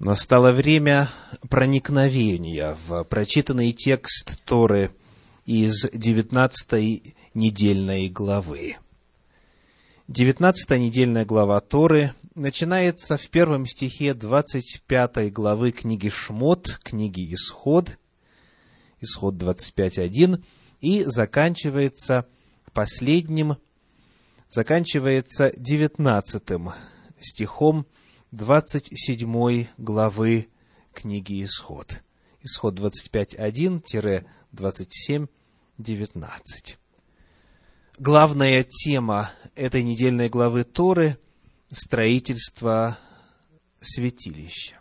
Настало время проникновения в прочитанный текст Торы из 19 недельной главы. 19 недельная глава Торы начинается в первом стихе 25 главы книги Шмот, книги Исход, Исход 25.1, и заканчивается последним, заканчивается 19 стихом 27 главы книги Исход. Исход 25.1-27.19. Главная тема этой недельной главы Торы – строительство святилища.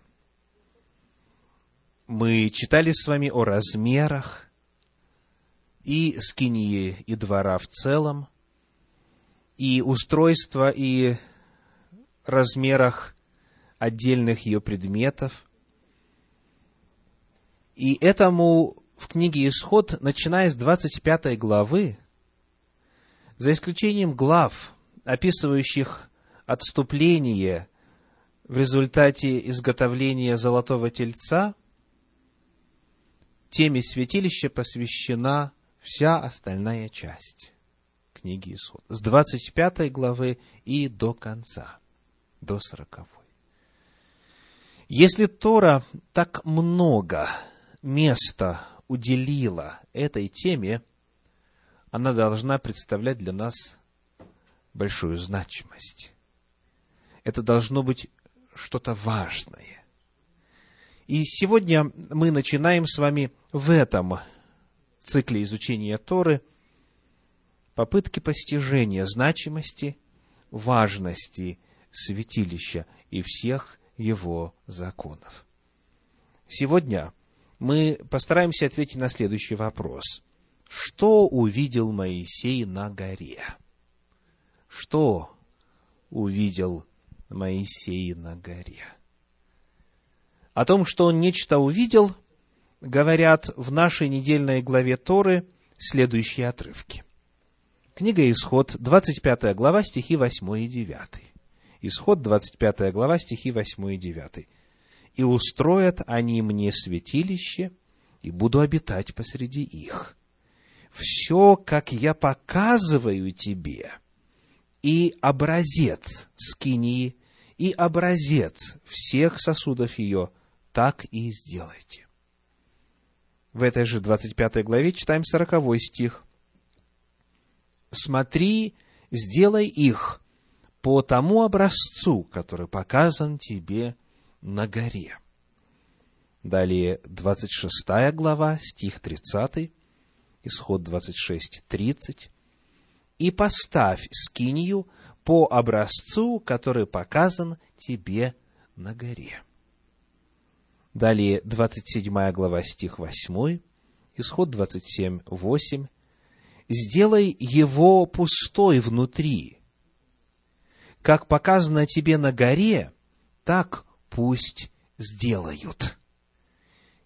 Мы читали с вами о размерах и скинии и двора в целом, и устройства и размерах отдельных ее предметов. И этому в книге Исход, начиная с 25 главы, за исключением глав, описывающих отступление в результате изготовления золотого тельца, теме святилища посвящена вся остальная часть книги Исход. С 25 главы и до конца, до 40. Если Тора так много места уделила этой теме, она должна представлять для нас большую значимость. Это должно быть что-то важное. И сегодня мы начинаем с вами в этом цикле изучения Торы попытки постижения значимости, важности святилища и всех его законов. Сегодня мы постараемся ответить на следующий вопрос. Что увидел Моисей на горе? Что увидел Моисей на горе? О том, что он нечто увидел, говорят в нашей недельной главе Торы следующие отрывки. Книга Исход, 25 глава, стихи 8 и 9. Исход, 25 глава, стихи 8 и 9. «И устроят они мне святилище, и буду обитать посреди их. Все, как я показываю тебе, и образец скинии, и образец всех сосудов ее, так и сделайте». В этой же 25 главе читаем 40 стих. «Смотри, сделай их, по тому образцу, который показан тебе на горе. Далее 26 глава, стих 30, исход 26, 30. «И поставь скинию по образцу, который показан тебе на горе». Далее 27 глава, стих 8, исход 27, 8. «Сделай его пустой внутри, как показано тебе на горе, так пусть сделают.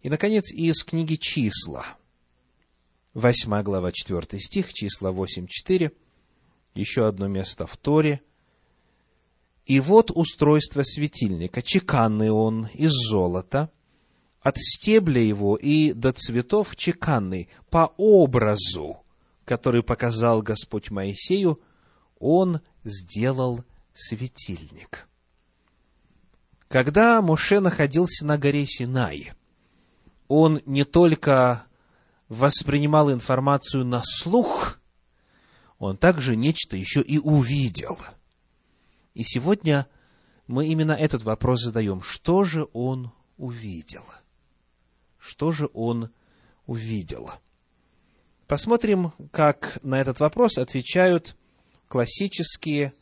И, наконец, из книги «Числа», 8 глава, 4 стих, числа 8, 4, еще одно место в Торе. «И вот устройство светильника, чеканный он из золота, от стебля его и до цветов чеканный, по образу, который показал Господь Моисею, он сделал светильник. Когда Моше находился на горе Синай, он не только воспринимал информацию на слух, он также нечто еще и увидел. И сегодня мы именно этот вопрос задаем. Что же он увидел? Что же он увидел? Посмотрим, как на этот вопрос отвечают классические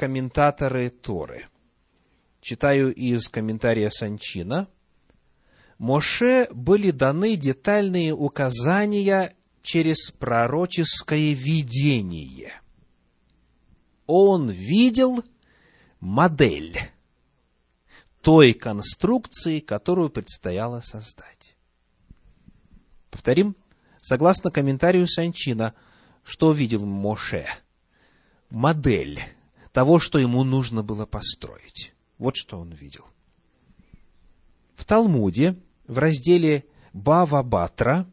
комментаторы Торы. Читаю из комментария Санчина. Моше были даны детальные указания через пророческое видение. Он видел модель той конструкции, которую предстояло создать. Повторим, согласно комментарию Санчина, что видел Моше? Модель того, что ему нужно было построить. Вот что он видел. Талмуде, в разделе Бава Батра,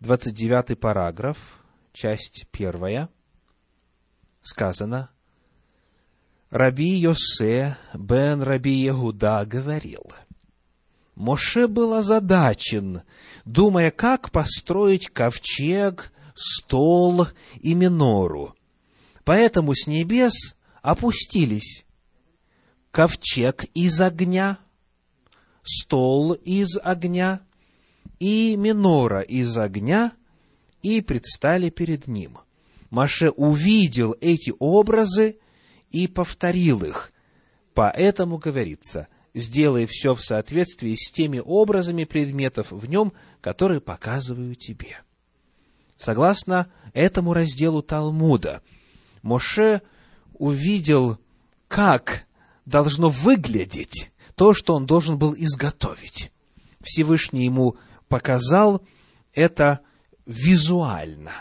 29 параграф, часть первая, сказано, Раби Йосе бен Раби Егуда говорил, Моше был озадачен, думая, как построить ковчег, стол и минору. Поэтому с небес опустились ковчег из огня, стол из огня и минора из огня, и предстали перед ним. Маше увидел эти образы и повторил их. Поэтому говорится, сделай все в соответствии с теми образами предметов в нем, которые показываю тебе. Согласно этому разделу Талмуда, Моше увидел, как должно выглядеть то, что он должен был изготовить. Всевышний ему показал это визуально.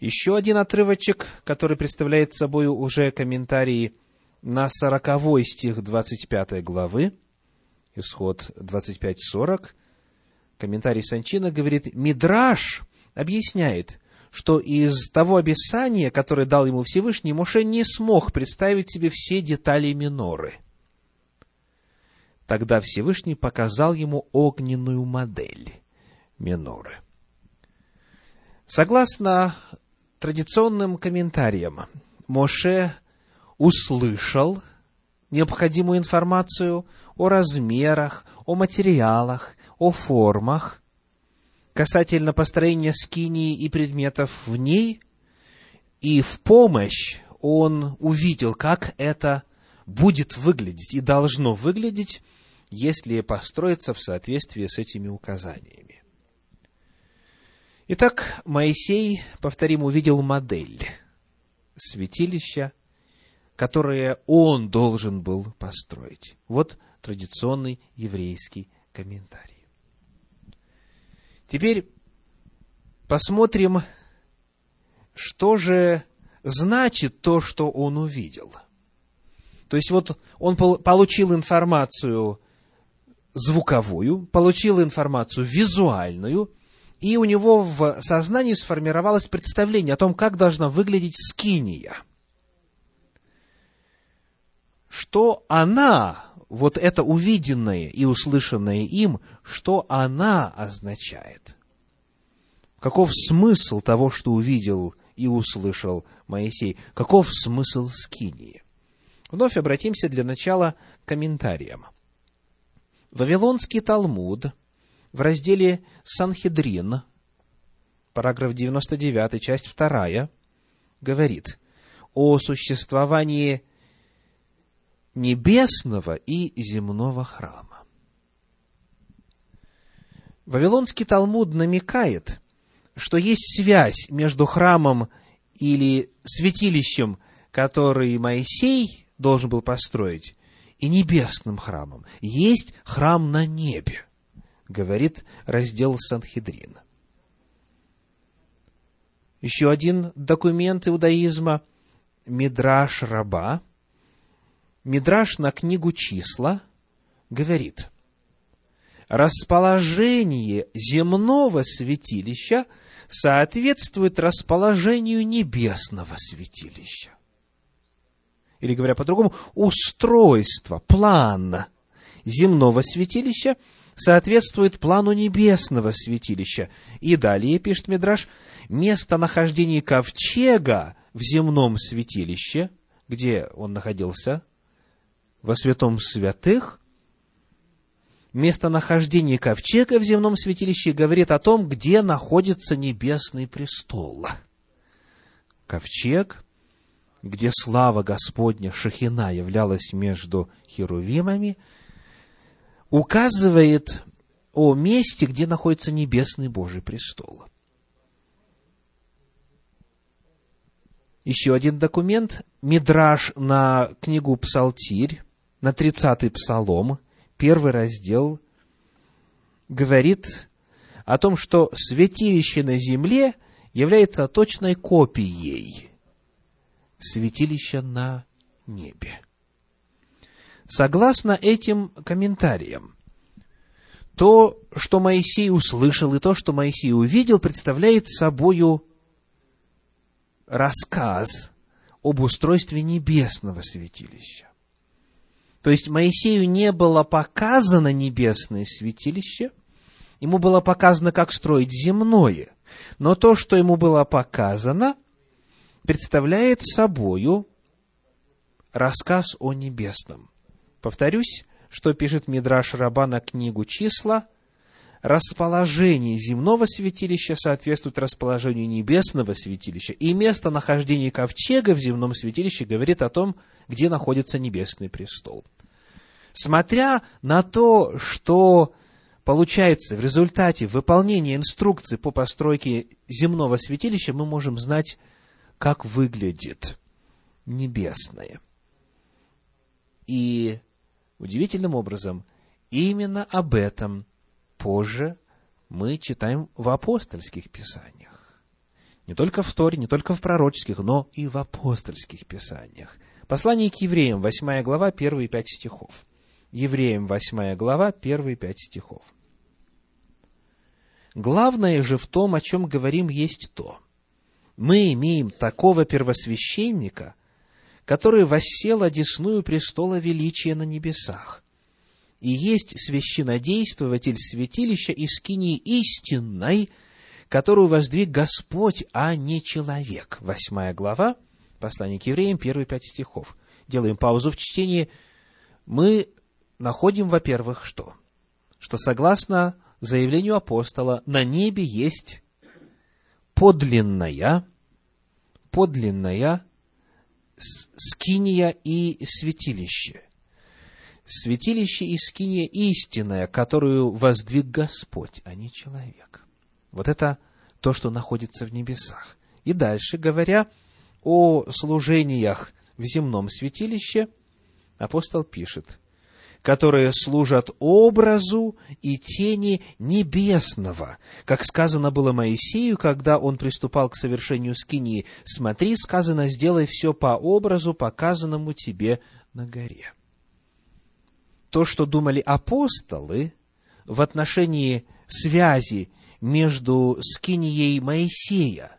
Еще один отрывочек, который представляет собой уже комментарии на сороковой стих 25 главы, исход 25-40, комментарий Санчина говорит, Мидраш объясняет, что из того описания, которое дал ему Всевышний, Моше не смог представить себе все детали миноры. Тогда Всевышний показал ему огненную модель миноры. Согласно традиционным комментариям, Моше услышал необходимую информацию о размерах, о материалах, о формах, касательно построения скинии и предметов в ней, и в помощь он увидел, как это будет выглядеть и должно выглядеть, если построиться в соответствии с этими указаниями. Итак, Моисей, повторим, увидел модель святилища, которое он должен был построить. Вот традиционный еврейский комментарий. Теперь посмотрим, что же значит то, что он увидел. То есть вот он получил информацию звуковую, получил информацию визуальную, и у него в сознании сформировалось представление о том, как должна выглядеть скиния. Что она вот это увиденное и услышанное им, что она означает? Каков смысл того, что увидел и услышал Моисей? Каков смысл скинии? Вновь обратимся для начала к комментариям. Вавилонский Талмуд в разделе Санхедрин, параграф 99, часть 2, говорит о существовании небесного и земного храма. Вавилонский Талмуд намекает, что есть связь между храмом или святилищем, который Моисей должен был построить, и небесным храмом. Есть храм на небе, говорит раздел Санхедрин. Еще один документ иудаизма – Мидраш Раба – Мидраш на книгу числа говорит, расположение земного святилища соответствует расположению небесного святилища. Или, говоря по-другому, устройство, план земного святилища соответствует плану небесного святилища. И далее, пишет Мидраш, местонахождение ковчега в земном святилище, где он находился, во святом святых, местонахождение ковчега в земном святилище говорит о том, где находится небесный престол. Ковчег, где слава Господня Шахина являлась между херувимами, указывает о месте, где находится небесный Божий престол. Еще один документ, Мидраж на книгу Псалтирь, на 30-й псалом, первый раздел, говорит о том, что святилище на земле является точной копией святилища на небе. Согласно этим комментариям, то, что Моисей услышал, и то, что Моисей увидел, представляет собою рассказ об устройстве небесного святилища. То есть Моисею не было показано небесное святилище, ему было показано, как строить земное. Но то, что ему было показано, представляет собою рассказ о небесном. Повторюсь, что пишет Мидраш Раба на книгу «Числа», расположение земного святилища соответствует расположению небесного святилища, и местонахождение ковчега в земном святилище говорит о том, где находится небесный престол. Смотря на то, что получается в результате выполнения инструкций по постройке земного святилища, мы можем знать, как выглядит небесное. И удивительным образом именно об этом позже мы читаем в апостольских писаниях. Не только в Торе, не только в пророческих, но и в апостольских писаниях. Послание к евреям, 8 глава, первые пять стихов. Евреям, 8 глава, первые пять стихов. Главное же в том, о чем говорим, есть то. Мы имеем такого первосвященника, который воссел одесную престола величия на небесах, и есть священодействователь святилища из скинии истинной, которую воздвиг Господь, а не человек. Восьмая глава, послание к евреям, первые пять стихов. Делаем паузу в чтении. Мы находим, во-первых, что? Что согласно заявлению апостола, на небе есть подлинная, подлинная скиния и святилище. Святилище и скиния истинная, которую воздвиг Господь, а не человек. Вот это то, что находится в небесах. И дальше, говоря о служениях в земном святилище, апостол пишет, которые служат образу и тени небесного. Как сказано было Моисею, когда он приступал к совершению скинии, «Смотри, сказано, сделай все по образу, показанному тебе на горе». То, что думали апостолы в отношении связи между скинией Моисея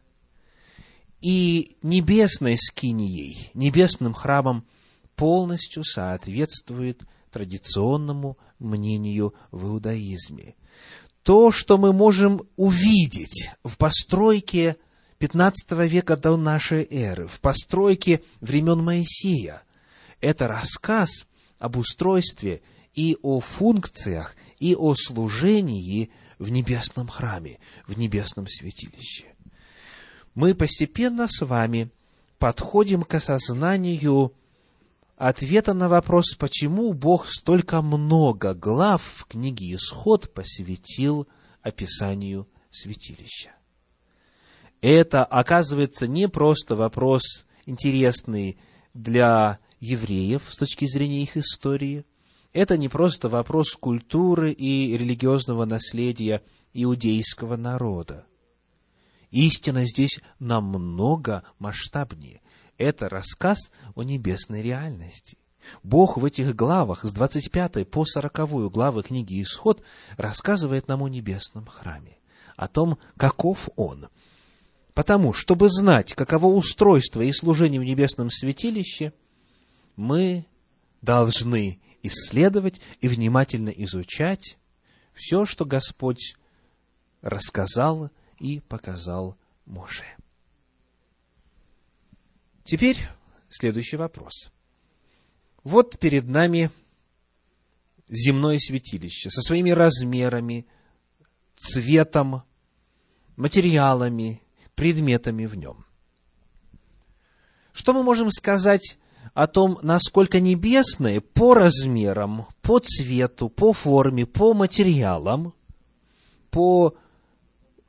и небесной скинией, небесным храмом, полностью соответствует традиционному мнению в иудаизме. То, что мы можем увидеть в постройке 15 века до нашей эры, в постройке времен Моисея, это рассказ об устройстве и о функциях, и о служении в небесном храме, в небесном святилище. Мы постепенно с вами подходим к осознанию ответа на вопрос, почему Бог столько много глав в книге Исход посвятил описанию святилища. Это, оказывается, не просто вопрос интересный для евреев с точки зрения их истории. Это не просто вопрос культуры и религиозного наследия иудейского народа. Истина здесь намного масштабнее это рассказ о небесной реальности. Бог в этих главах, с 25 по 40 главы книги Исход, рассказывает нам о небесном храме, о том, каков он. Потому, чтобы знать, каково устройство и служение в небесном святилище, мы должны исследовать и внимательно изучать все, что Господь рассказал и показал Моше. Теперь следующий вопрос. Вот перед нами земное святилище со своими размерами, цветом, материалами, предметами в нем. Что мы можем сказать о том, насколько небесное по размерам, по цвету, по форме, по материалам, по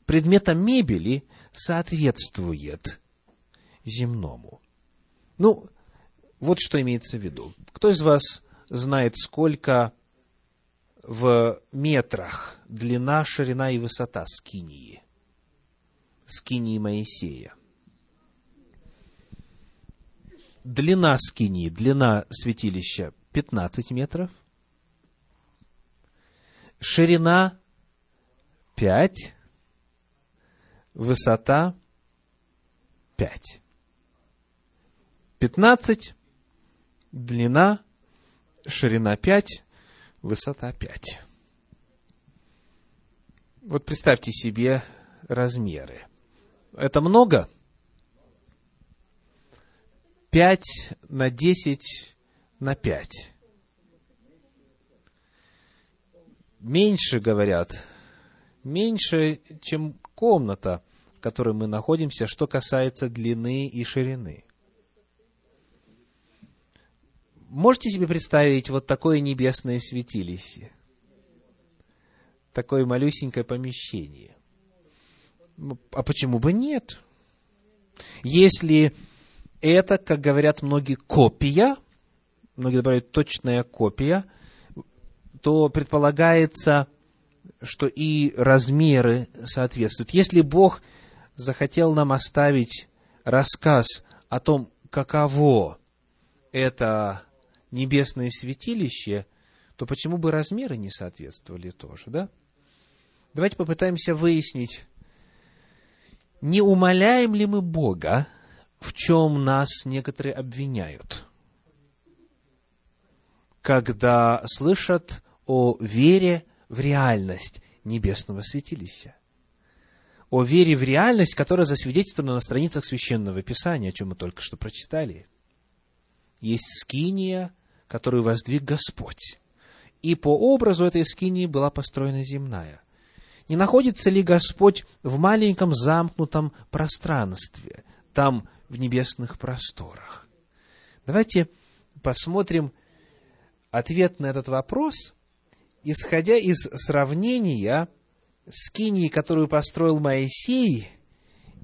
предметам мебели соответствует земному? Ну, вот что имеется в виду. Кто из вас знает, сколько в метрах длина, ширина и высота скинии? Скинии Моисея. Длина скинии, длина святилища 15 метров, ширина 5, высота 5. 15, длина, ширина 5, высота 5. Вот представьте себе размеры. Это много? 5 на 10 на 5. Меньше, говорят, меньше, чем комната, в которой мы находимся, что касается длины и ширины. Можете себе представить вот такое небесное святилище? Такое малюсенькое помещение. Ну, а почему бы нет? Если это, как говорят многие, копия, многие добавляют точная копия, то предполагается, что и размеры соответствуют. Если Бог захотел нам оставить рассказ о том, каково это небесное святилище, то почему бы размеры не соответствовали тоже, да? Давайте попытаемся выяснить, не умоляем ли мы Бога, в чем нас некоторые обвиняют, когда слышат о вере в реальность небесного святилища. О вере в реальность, которая засвидетельствована на страницах Священного Писания, о чем мы только что прочитали. Есть скиния, которую воздвиг Господь. И по образу этой скинии была построена земная. Не находится ли Господь в маленьком замкнутом пространстве, там, в небесных просторах? Давайте посмотрим ответ на этот вопрос исходя из сравнения скинии, которую построил Моисей,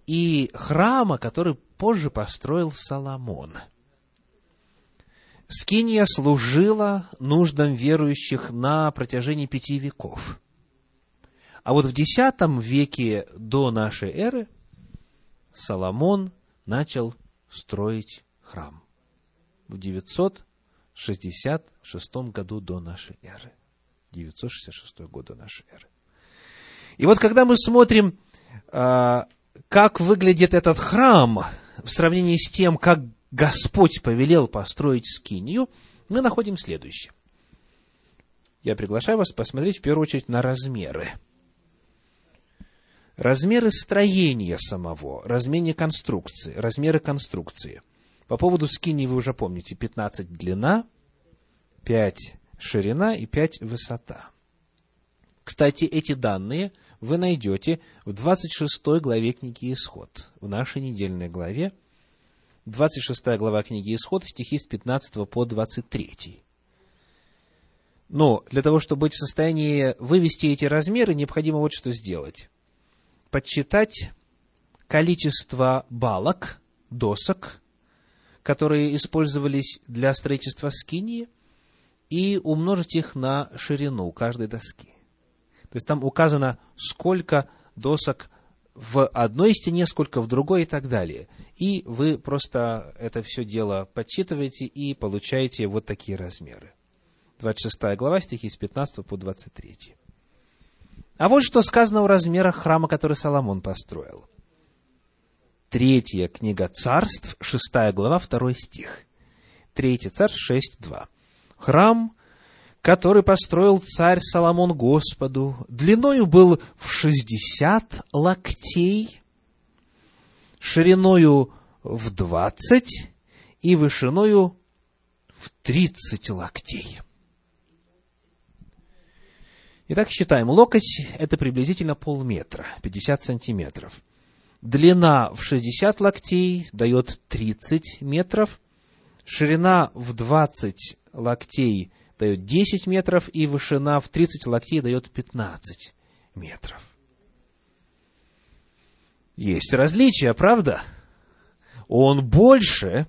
и храма, который позже построил Соломон. Скиния служила нуждам верующих на протяжении пяти веков. А вот в X веке до нашей эры Соломон начал строить храм. В 966 году до нашей эры. 966 года нашей эры. И вот когда мы смотрим, а, как выглядит этот храм в сравнении с тем, как Господь повелел построить скинию, мы находим следующее. Я приглашаю вас посмотреть в первую очередь на размеры. Размеры строения самого, размеры конструкции, размеры конструкции. По поводу скинии вы уже помните, 15 длина, 5 ширина и 5 высота. Кстати, эти данные вы найдете в 26 главе книги Исход, в нашей недельной главе, 26 глава книги Исход, стихи с 15 по 23. Но для того, чтобы быть в состоянии вывести эти размеры, необходимо вот что сделать. Подсчитать количество балок, досок, которые использовались для строительства скинии – и умножить их на ширину каждой доски. То есть там указано, сколько досок в одной стене, сколько в другой и так далее. И вы просто это все дело подсчитываете и получаете вот такие размеры. 26 глава, стихи с 15 по 23. А вот что сказано о размерах храма, который Соломон построил. Третья книга царств, шестая глава, второй стих. Третья царств, шесть, два храм, который построил царь Соломон Господу, длиною был в шестьдесят локтей, шириною в двадцать и вышиною в тридцать локтей. Итак, считаем. Локоть – это приблизительно полметра, 50 сантиметров. Длина в 60 локтей дает 30 метров. Ширина в 20 локтей дает 10 метров, и вышина в 30 локтей дает 15 метров. Есть различия, правда? Он больше,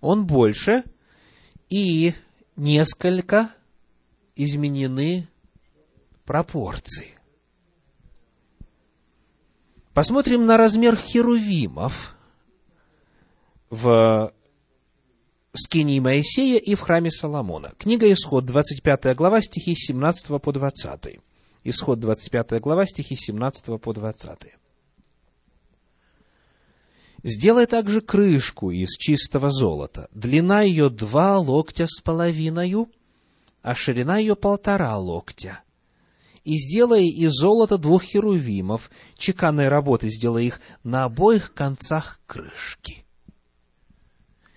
он больше, и несколько изменены пропорции. Посмотрим на размер херувимов в скинии Моисея и в храме Соломона. Книга Исход, 25 глава, стихи с 17 по 20. Исход, 25 глава, стихи с 17 по 20. Сделай также крышку из чистого золота. Длина ее два локтя с половиною, а ширина ее полтора локтя. И сделай из золота двух херувимов, чеканной работы сделай их на обоих концах крышки.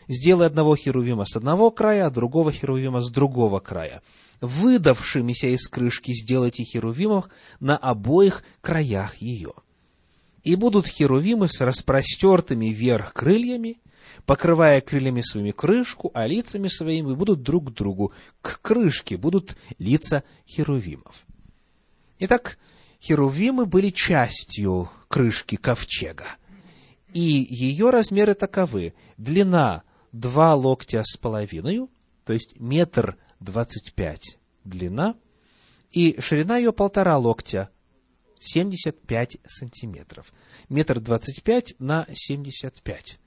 Сделай одного херувима с одного края, а другого херувима с другого края. Выдавшимися из крышки сделайте херувимов на обоих краях ее. И будут херувимы с распростертыми вверх крыльями, покрывая крыльями своими крышку, а лицами своими будут друг к другу. К крышке будут лица херувимов. Итак, херувимы были частью крышки ковчега. И ее размеры таковы. Длина два локтя с половиной, то есть метр двадцать пять длина, и ширина ее полтора локтя, 75 сантиметров. Метр двадцать пять на семьдесят пять.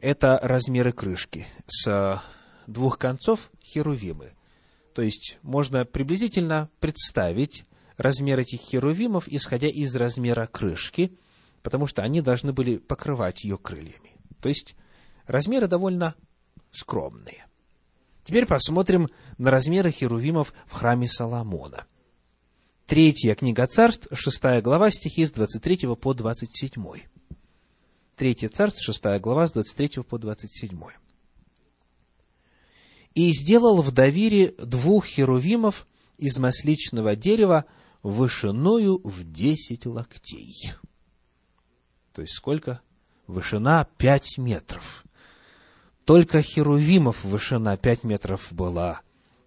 Это размеры крышки. С двух концов херувимы. То есть можно приблизительно представить размер этих херувимов, исходя из размера крышки, потому что они должны были покрывать ее крыльями. То есть Размеры довольно скромные. Теперь посмотрим на размеры херувимов в храме Соломона. Третья книга царств, шестая глава, стихи с 23 по 27. Третья царств, шестая глава, с 23 по 27. «И сделал в Давире двух херувимов из масличного дерева вышиною в десять локтей». То есть сколько? Вышина пять метров. Только Херувимов вышина пять метров была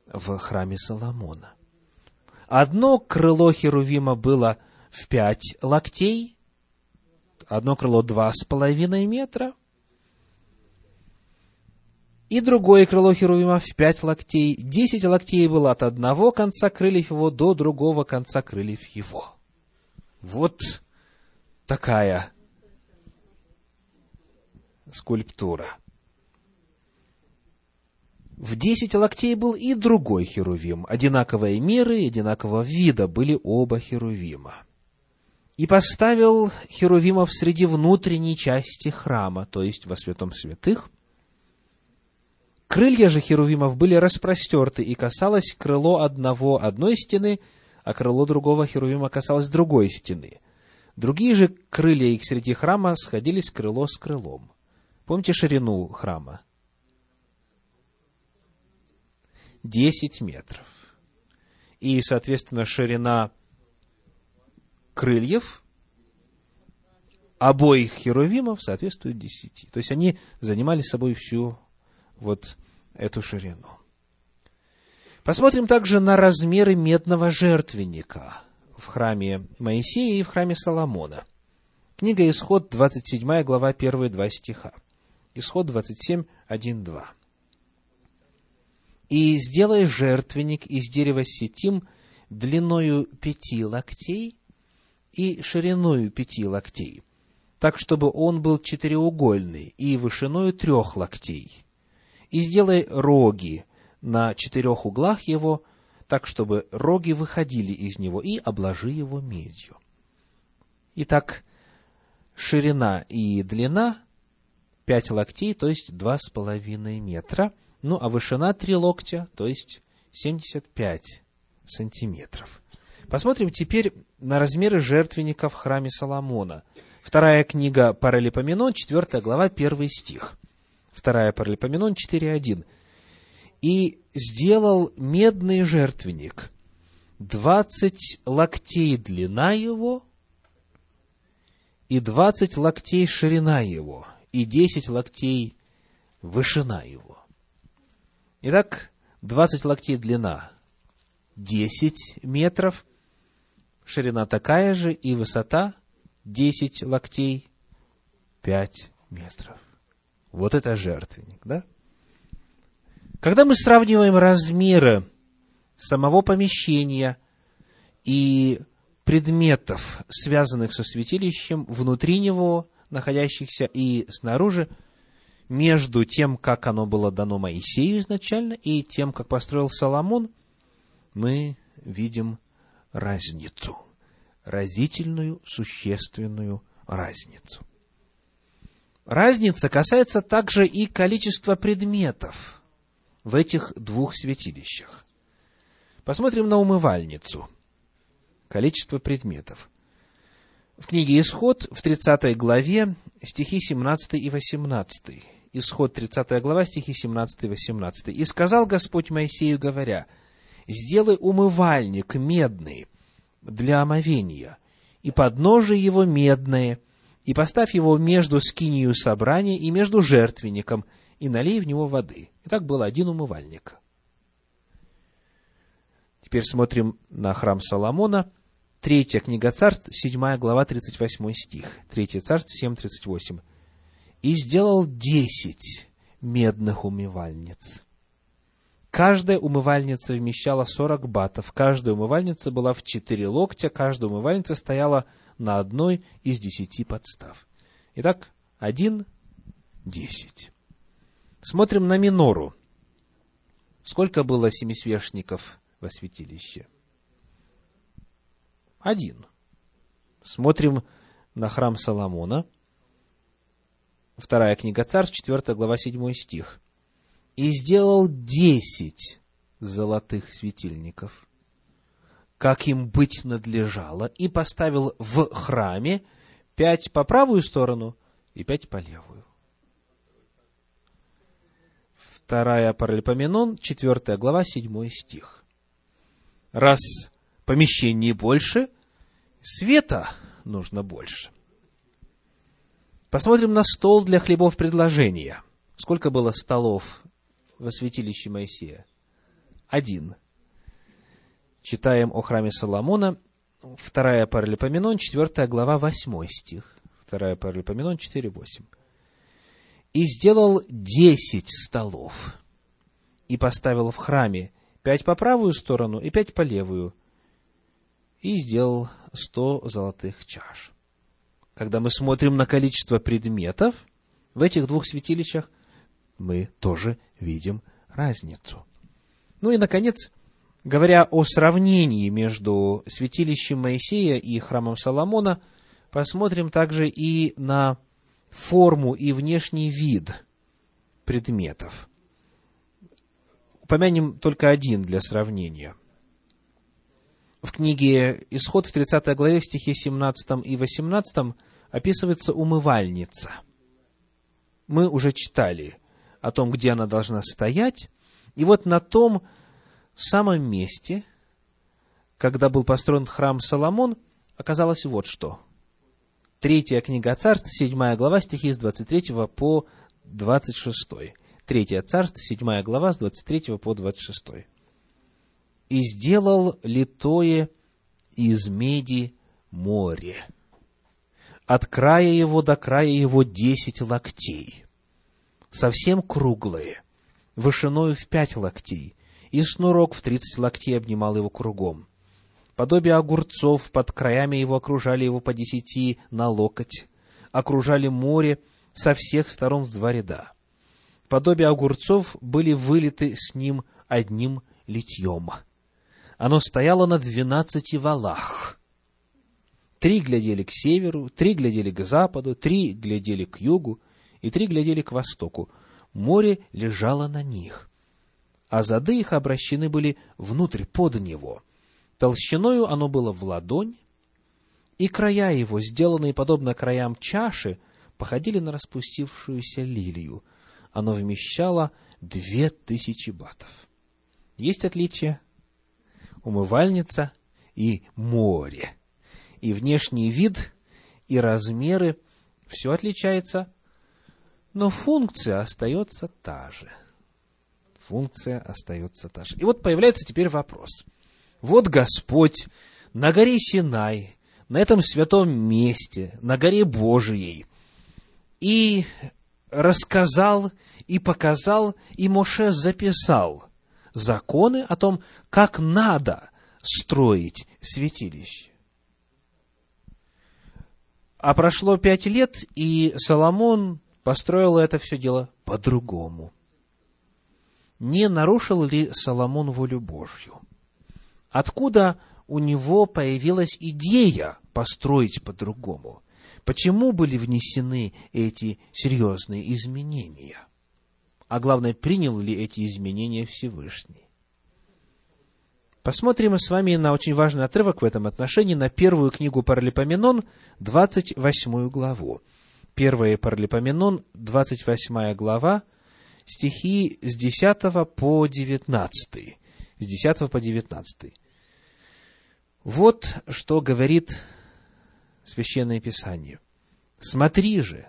в храме Соломона. Одно крыло Херувима было в пять локтей, одно крыло два с половиной метра, и другое крыло Херувима в пять локтей. Десять локтей было от одного конца крыльев его до другого конца крыльев его. Вот такая скульптура – в десять локтей был и другой херувим. Одинаковые меры одинакового вида были оба херувима. И поставил херувимов среди внутренней части храма, то есть во святом святых. Крылья же херувимов были распростерты, и касалось крыло одного одной стены, а крыло другого херувима касалось другой стены. Другие же крылья их среди храма сходились крыло с крылом. Помните ширину храма? 10 метров. И, соответственно, ширина крыльев обоих херувимов соответствует 10. То есть они занимали собой всю вот эту ширину. Посмотрим также на размеры медного жертвенника в храме Моисея и в храме Соломона. Книга Исход, 27 глава, 1-2 стиха. Исход 27, 1, 2 и сделай жертвенник из дерева сетим длиною пяти локтей и шириною пяти локтей, так, чтобы он был четыреугольный и вышиною трех локтей. И сделай роги на четырех углах его, так, чтобы роги выходили из него, и обложи его медью. Итак, ширина и длина пять локтей, то есть два с половиной метра – ну, а вышина три локтя, то есть 75 сантиметров. Посмотрим теперь на размеры жертвенника в храме Соломона. Вторая книга Паралипоменон, 4 глава, 1 стих. Вторая Паралипоменон, 4.1. «И сделал медный жертвенник, двадцать локтей длина его, и двадцать локтей ширина его, и десять локтей вышина его. Итак, 20 локтей длина, 10 метров, ширина такая же и высота 10 локтей, 5 метров. Вот это жертвенник, да? Когда мы сравниваем размеры самого помещения и предметов, связанных со святилищем, внутри него находящихся и снаружи, между тем, как оно было дано Моисею изначально, и тем, как построил Соломон, мы видим разницу, разительную, существенную разницу. Разница касается также и количества предметов в этих двух святилищах. Посмотрим на умывальницу. Количество предметов. В книге Исход, в 30 главе, стихи 17 и 18. Исход, 30 глава, стихи 17 и 18. «И сказал Господь Моисею, говоря, «Сделай умывальник медный для омовения, и подножие его медное, и поставь его между скинию собрания и между жертвенником, и налей в него воды». Итак, был один умывальник. Теперь смотрим на храм Соломона, третья книга царств, седьмая глава, 38 стих. Третье царство, 7, 38. «И сделал десять медных умывальниц». Каждая умывальница вмещала 40 батов, каждая умывальница была в четыре локтя, каждая умывальница стояла на одной из десяти подстав. Итак, один, десять. Смотрим на минору. Сколько было семисвешников во святилище? Один. Смотрим на храм Соломона. Вторая книга Царств, 4 глава, 7 стих. «И сделал десять золотых светильников, как им быть надлежало, и поставил в храме пять по правую сторону и пять по левую. Вторая Паралипоменон, 4 глава, 7 стих. Раз помещений больше, света нужно больше. Посмотрим на стол для хлебов предложения. Сколько было столов во святилище Моисея? Один. Читаем о храме Соломона, вторая Паралипоменон, 4 глава, 8 стих. Вторая Паралипоменон, 4, 8 и сделал десять столов, и поставил в храме пять по правую сторону и пять по левую, и сделал сто золотых чаш. Когда мы смотрим на количество предметов в этих двух святилищах, мы тоже видим разницу. Ну и, наконец, говоря о сравнении между святилищем Моисея и храмом Соломона, посмотрим также и на форму и внешний вид предметов. Упомянем только один для сравнения. В книге «Исход» в 30 главе, в стихе 17 и 18 описывается умывальница. Мы уже читали о том, где она должна стоять. И вот на том самом месте, когда был построен храм Соломон, оказалось вот что – Третья книга царств, седьмая глава, стихи с 23 по 26. Третья царств, седьмая глава, с 23 по 26. «И сделал литое из меди море, от края его до края его десять локтей, совсем круглое, вышиною в пять локтей, и снурок в тридцать локтей обнимал его кругом Подобие огурцов под краями его окружали его по десяти на локоть, окружали море со всех сторон в два ряда. Подобие огурцов были вылиты с ним одним литьем. Оно стояло на двенадцати валах. Три глядели к северу, три глядели к западу, три глядели к югу и три глядели к востоку. Море лежало на них, а зады их обращены были внутрь, под него — Толщиною оно было в ладонь, и края его, сделанные подобно краям чаши, походили на распустившуюся лилию. Оно вмещало две тысячи батов. Есть отличие? Умывальница и море. И внешний вид, и размеры, все отличается, но функция остается та же. Функция остается та же. И вот появляется теперь вопрос вот Господь на горе Синай, на этом святом месте, на горе Божией, и рассказал, и показал, и Моше записал законы о том, как надо строить святилище. А прошло пять лет, и Соломон построил это все дело по-другому. Не нарушил ли Соломон волю Божью? Откуда у него появилась идея построить по-другому? Почему были внесены эти серьезные изменения? А главное, принял ли эти изменения Всевышний? Посмотрим с вами на очень важный отрывок в этом отношении, на первую книгу Паралипоменон, 28 главу. Первая Паралипоменон, 28 глава, стихи с 10 по 19. С 10 по 19. Вот что говорит Священное Писание. «Смотри же,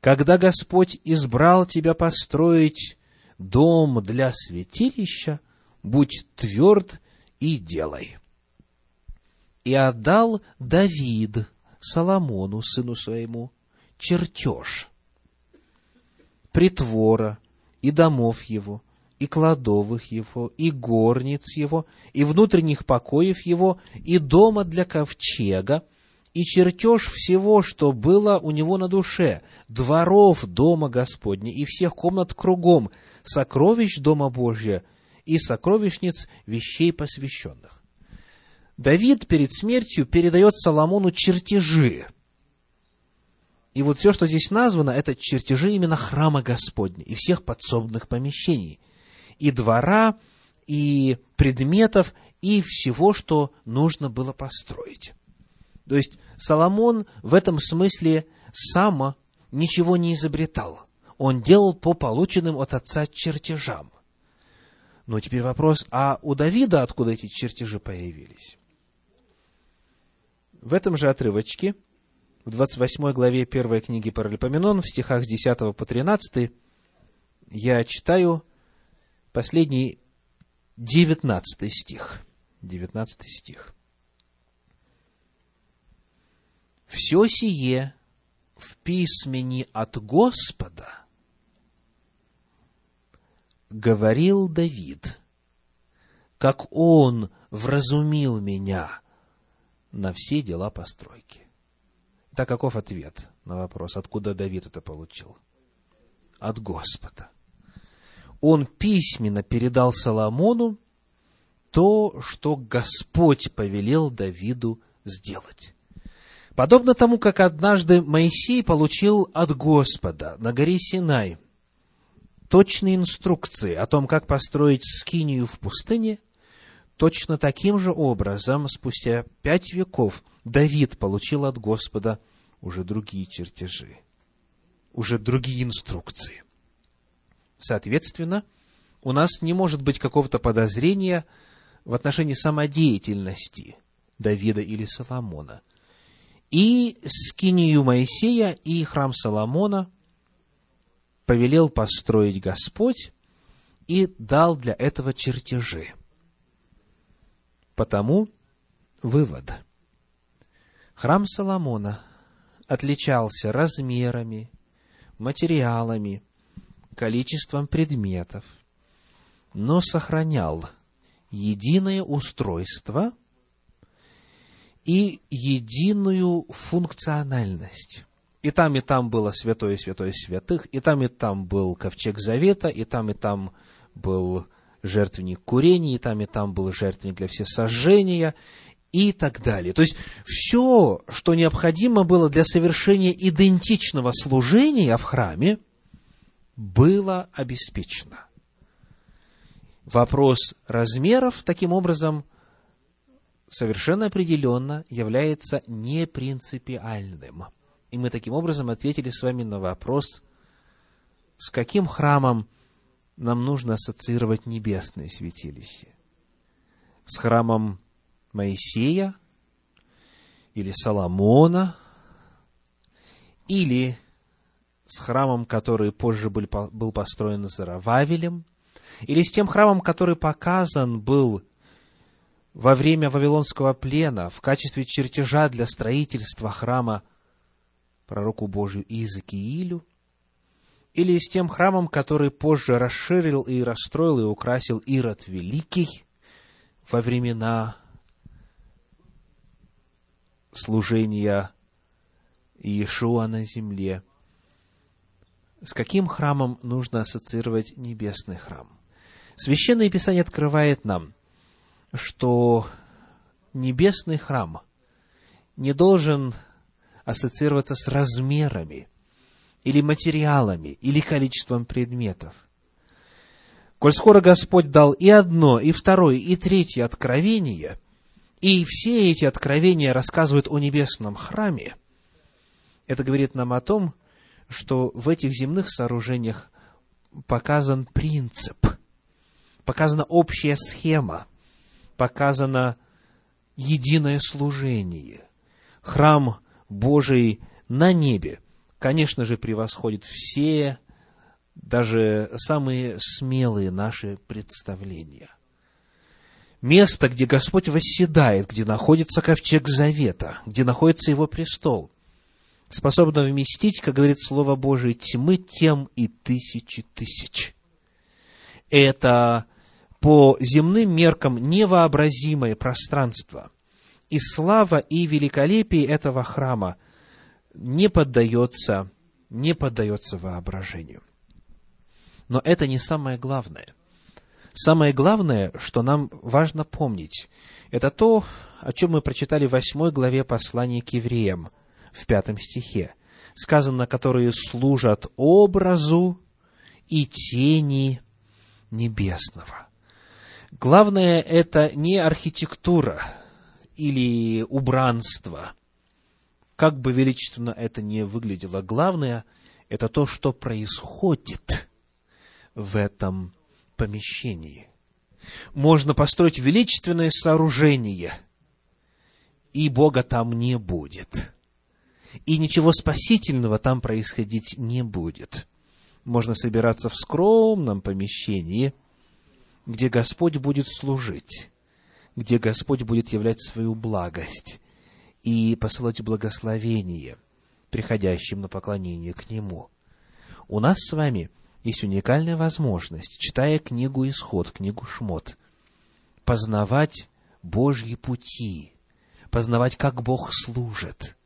когда Господь избрал тебя построить дом для святилища, будь тверд и делай». И отдал Давид Соломону, сыну своему, чертеж притвора и домов его, и кладовых его, и горниц его, и внутренних покоев его, и дома для ковчега, и чертеж всего, что было у него на душе, дворов дома Господня и всех комнат кругом, сокровищ дома Божья и сокровищниц вещей посвященных. Давид перед смертью передает Соломону чертежи. И вот все, что здесь названо, это чертежи именно храма Господня и всех подсобных помещений – и двора, и предметов, и всего, что нужно было построить. То есть Соломон в этом смысле сам ничего не изобретал. Он делал по полученным от отца чертежам. Но теперь вопрос, а у Давида откуда эти чертежи появились? В этом же отрывочке, в 28 главе первой книги Паралипоменон, в стихах с 10 по 13, я читаю последний девятнадцатый стих. Девятнадцатый стих. «Все сие в письмени от Господа говорил Давид, как он вразумил меня на все дела постройки». Так каков ответ на вопрос, откуда Давид это получил? От Господа он письменно передал Соломону то, что Господь повелел Давиду сделать. Подобно тому, как однажды Моисей получил от Господа на горе Синай точные инструкции о том, как построить скинию в пустыне, точно таким же образом, спустя пять веков, Давид получил от Господа уже другие чертежи, уже другие инструкции – Соответственно, у нас не может быть какого-то подозрения в отношении самодеятельности Давида или Соломона. И скинию Моисея и храм Соломона повелел построить Господь и дал для этого чертежи. Потому вывод. Храм Соломона отличался размерами, материалами, количеством предметов, но сохранял единое устройство и единую функциональность. И там, и там было святое святое святых, и там, и там был ковчег завета, и там, и там был жертвенник курения, и там, и там был жертвенник для всесожжения, и так далее. То есть, все, что необходимо было для совершения идентичного служения в храме – было обеспечено. Вопрос размеров, таким образом, совершенно определенно является непринципиальным. И мы таким образом ответили с вами на вопрос, с каким храмом нам нужно ассоциировать небесное святилище. С храмом Моисея или Соломона, или с храмом, который позже был, был построен Зарававелем, или с тем храмом, который показан был во время Вавилонского плена в качестве чертежа для строительства храма пророку Божию Иезекиилю, или с тем храмом, который позже расширил и расстроил и украсил Ирод Великий во времена служения Иешуа на земле – С каким храмом нужно ассоциировать небесный храм? Священное Писание открывает нам, что небесный храм не должен ассоциироваться с размерами или материалами, или количеством предметов. Коль скоро Господь дал и одно, и второе, и третье откровение, и все эти откровения рассказывают о небесном храме, это говорит нам о том, что в этих земных сооружениях показан принцип, показана общая схема, показано единое служение. Храм Божий на небе, конечно же, превосходит все, даже самые смелые наши представления. Место, где Господь восседает, где находится ковчег Завета, где находится Его престол, способно вместить, как говорит Слово Божие, тьмы тем и тысячи тысяч. Это по земным меркам невообразимое пространство. И слава и великолепие этого храма не поддается, не поддается воображению. Но это не самое главное. Самое главное, что нам важно помнить, это то, о чем мы прочитали в восьмой главе послания к евреям – в пятом стихе. Сказано, которые служат образу и тени небесного. Главное, это не архитектура или убранство, как бы величественно это ни выглядело. Главное, это то, что происходит в этом помещении. Можно построить величественное сооружение, и Бога там не будет и ничего спасительного там происходить не будет. Можно собираться в скромном помещении, где Господь будет служить, где Господь будет являть свою благость и посылать благословение приходящим на поклонение к Нему. У нас с вами есть уникальная возможность, читая книгу Исход, книгу Шмот, познавать Божьи пути, познавать, как Бог служит –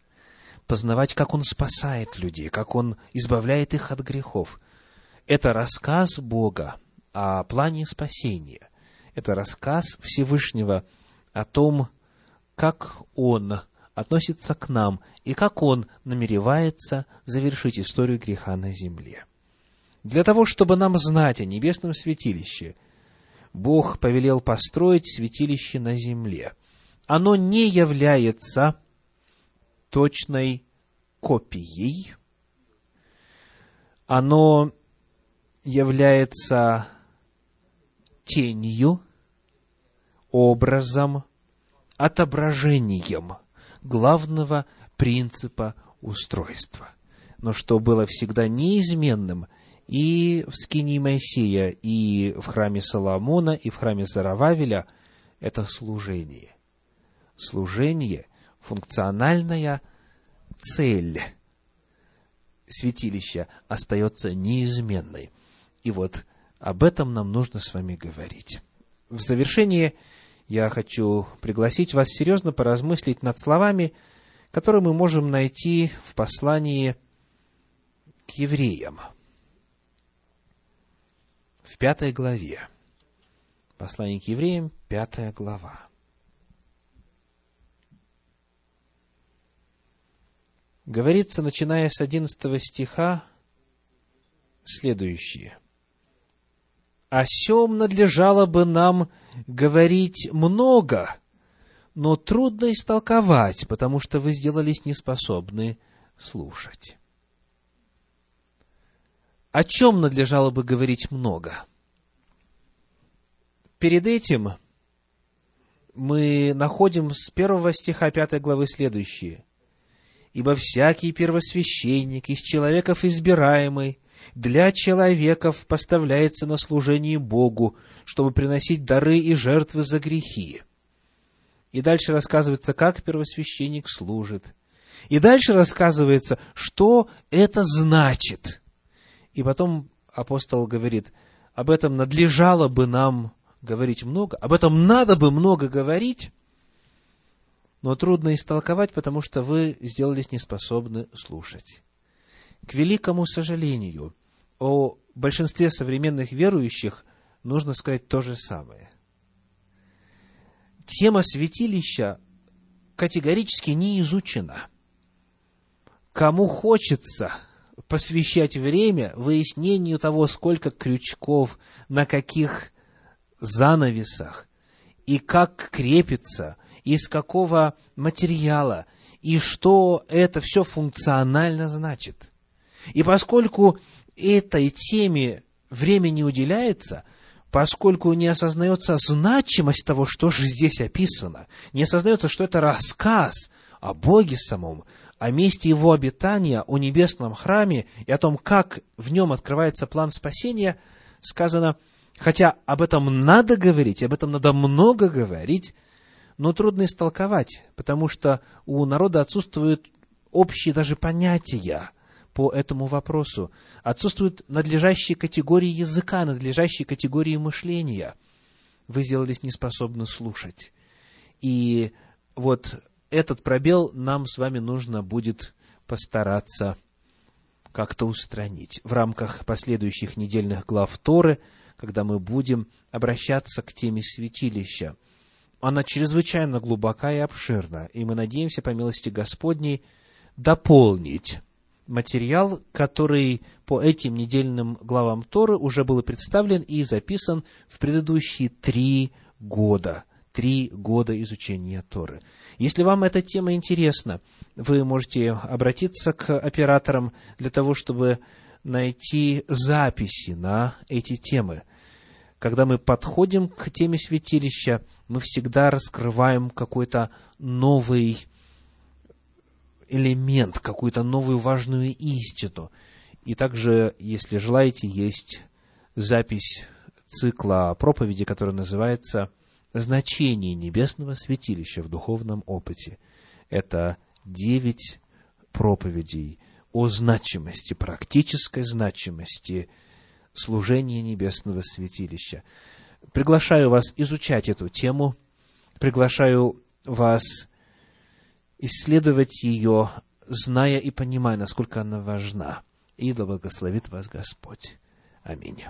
познавать, как Он спасает людей, как Он избавляет их от грехов. Это рассказ Бога о плане спасения. Это рассказ Всевышнего о том, как Он относится к нам и как Он намеревается завершить историю греха на земле. Для того, чтобы нам знать о небесном святилище, Бог повелел построить святилище на земле. Оно не является точной копией. Оно является тенью, образом, отображением главного принципа устройства. Но что было всегда неизменным и в скинии Моисея, и в храме Соломона, и в храме Зарававеля, это служение. Служение, функциональная цель святилища остается неизменной. И вот об этом нам нужно с вами говорить. В завершение я хочу пригласить вас серьезно поразмыслить над словами, которые мы можем найти в послании к евреям. В пятой главе. Послание к евреям, пятая глава. говорится, начиная с 11 стиха, следующее. «О сем надлежало бы нам говорить много, но трудно истолковать, потому что вы сделались неспособны слушать». О чем надлежало бы говорить много? Перед этим мы находим с первого стиха пятой главы следующее. Ибо всякий первосвященник из человеков избираемый для человеков поставляется на служение Богу, чтобы приносить дары и жертвы за грехи. И дальше рассказывается, как первосвященник служит. И дальше рассказывается, что это значит. И потом апостол говорит, об этом надлежало бы нам говорить много, об этом надо бы много говорить, но трудно истолковать, потому что вы сделались неспособны слушать. К великому сожалению, о большинстве современных верующих нужно сказать то же самое. Тема святилища категорически не изучена. Кому хочется посвящать время выяснению того, сколько крючков, на каких занавесах, и как крепится, из какого материала, и что это все функционально значит. И поскольку этой теме времени уделяется, поскольку не осознается значимость того, что же здесь описано, не осознается, что это рассказ о Боге самом, о месте Его обитания, о небесном храме и о том, как в нем открывается план спасения, сказано, хотя об этом надо говорить, об этом надо много говорить, но трудно истолковать, потому что у народа отсутствуют общие даже понятия по этому вопросу. Отсутствуют надлежащие категории языка, надлежащие категории мышления. Вы сделались неспособны слушать. И вот этот пробел нам с вами нужно будет постараться как-то устранить в рамках последующих недельных глав Торы, когда мы будем обращаться к теме святилища – она чрезвычайно глубока и обширна, и мы надеемся, по милости Господней, дополнить материал, который по этим недельным главам Торы уже был представлен и записан в предыдущие три года. Три года изучения Торы. Если вам эта тема интересна, вы можете обратиться к операторам для того, чтобы найти записи на эти темы. Когда мы подходим к теме святилища, мы всегда раскрываем какой-то новый элемент, какую-то новую важную истину. И также, если желаете, есть запись цикла проповеди, которая называется «Значение небесного святилища в духовном опыте». Это девять проповедей о значимости, практической значимости служения небесного святилища. Приглашаю вас изучать эту тему, приглашаю вас исследовать ее, зная и понимая, насколько она важна. И да благословит вас Господь. Аминь.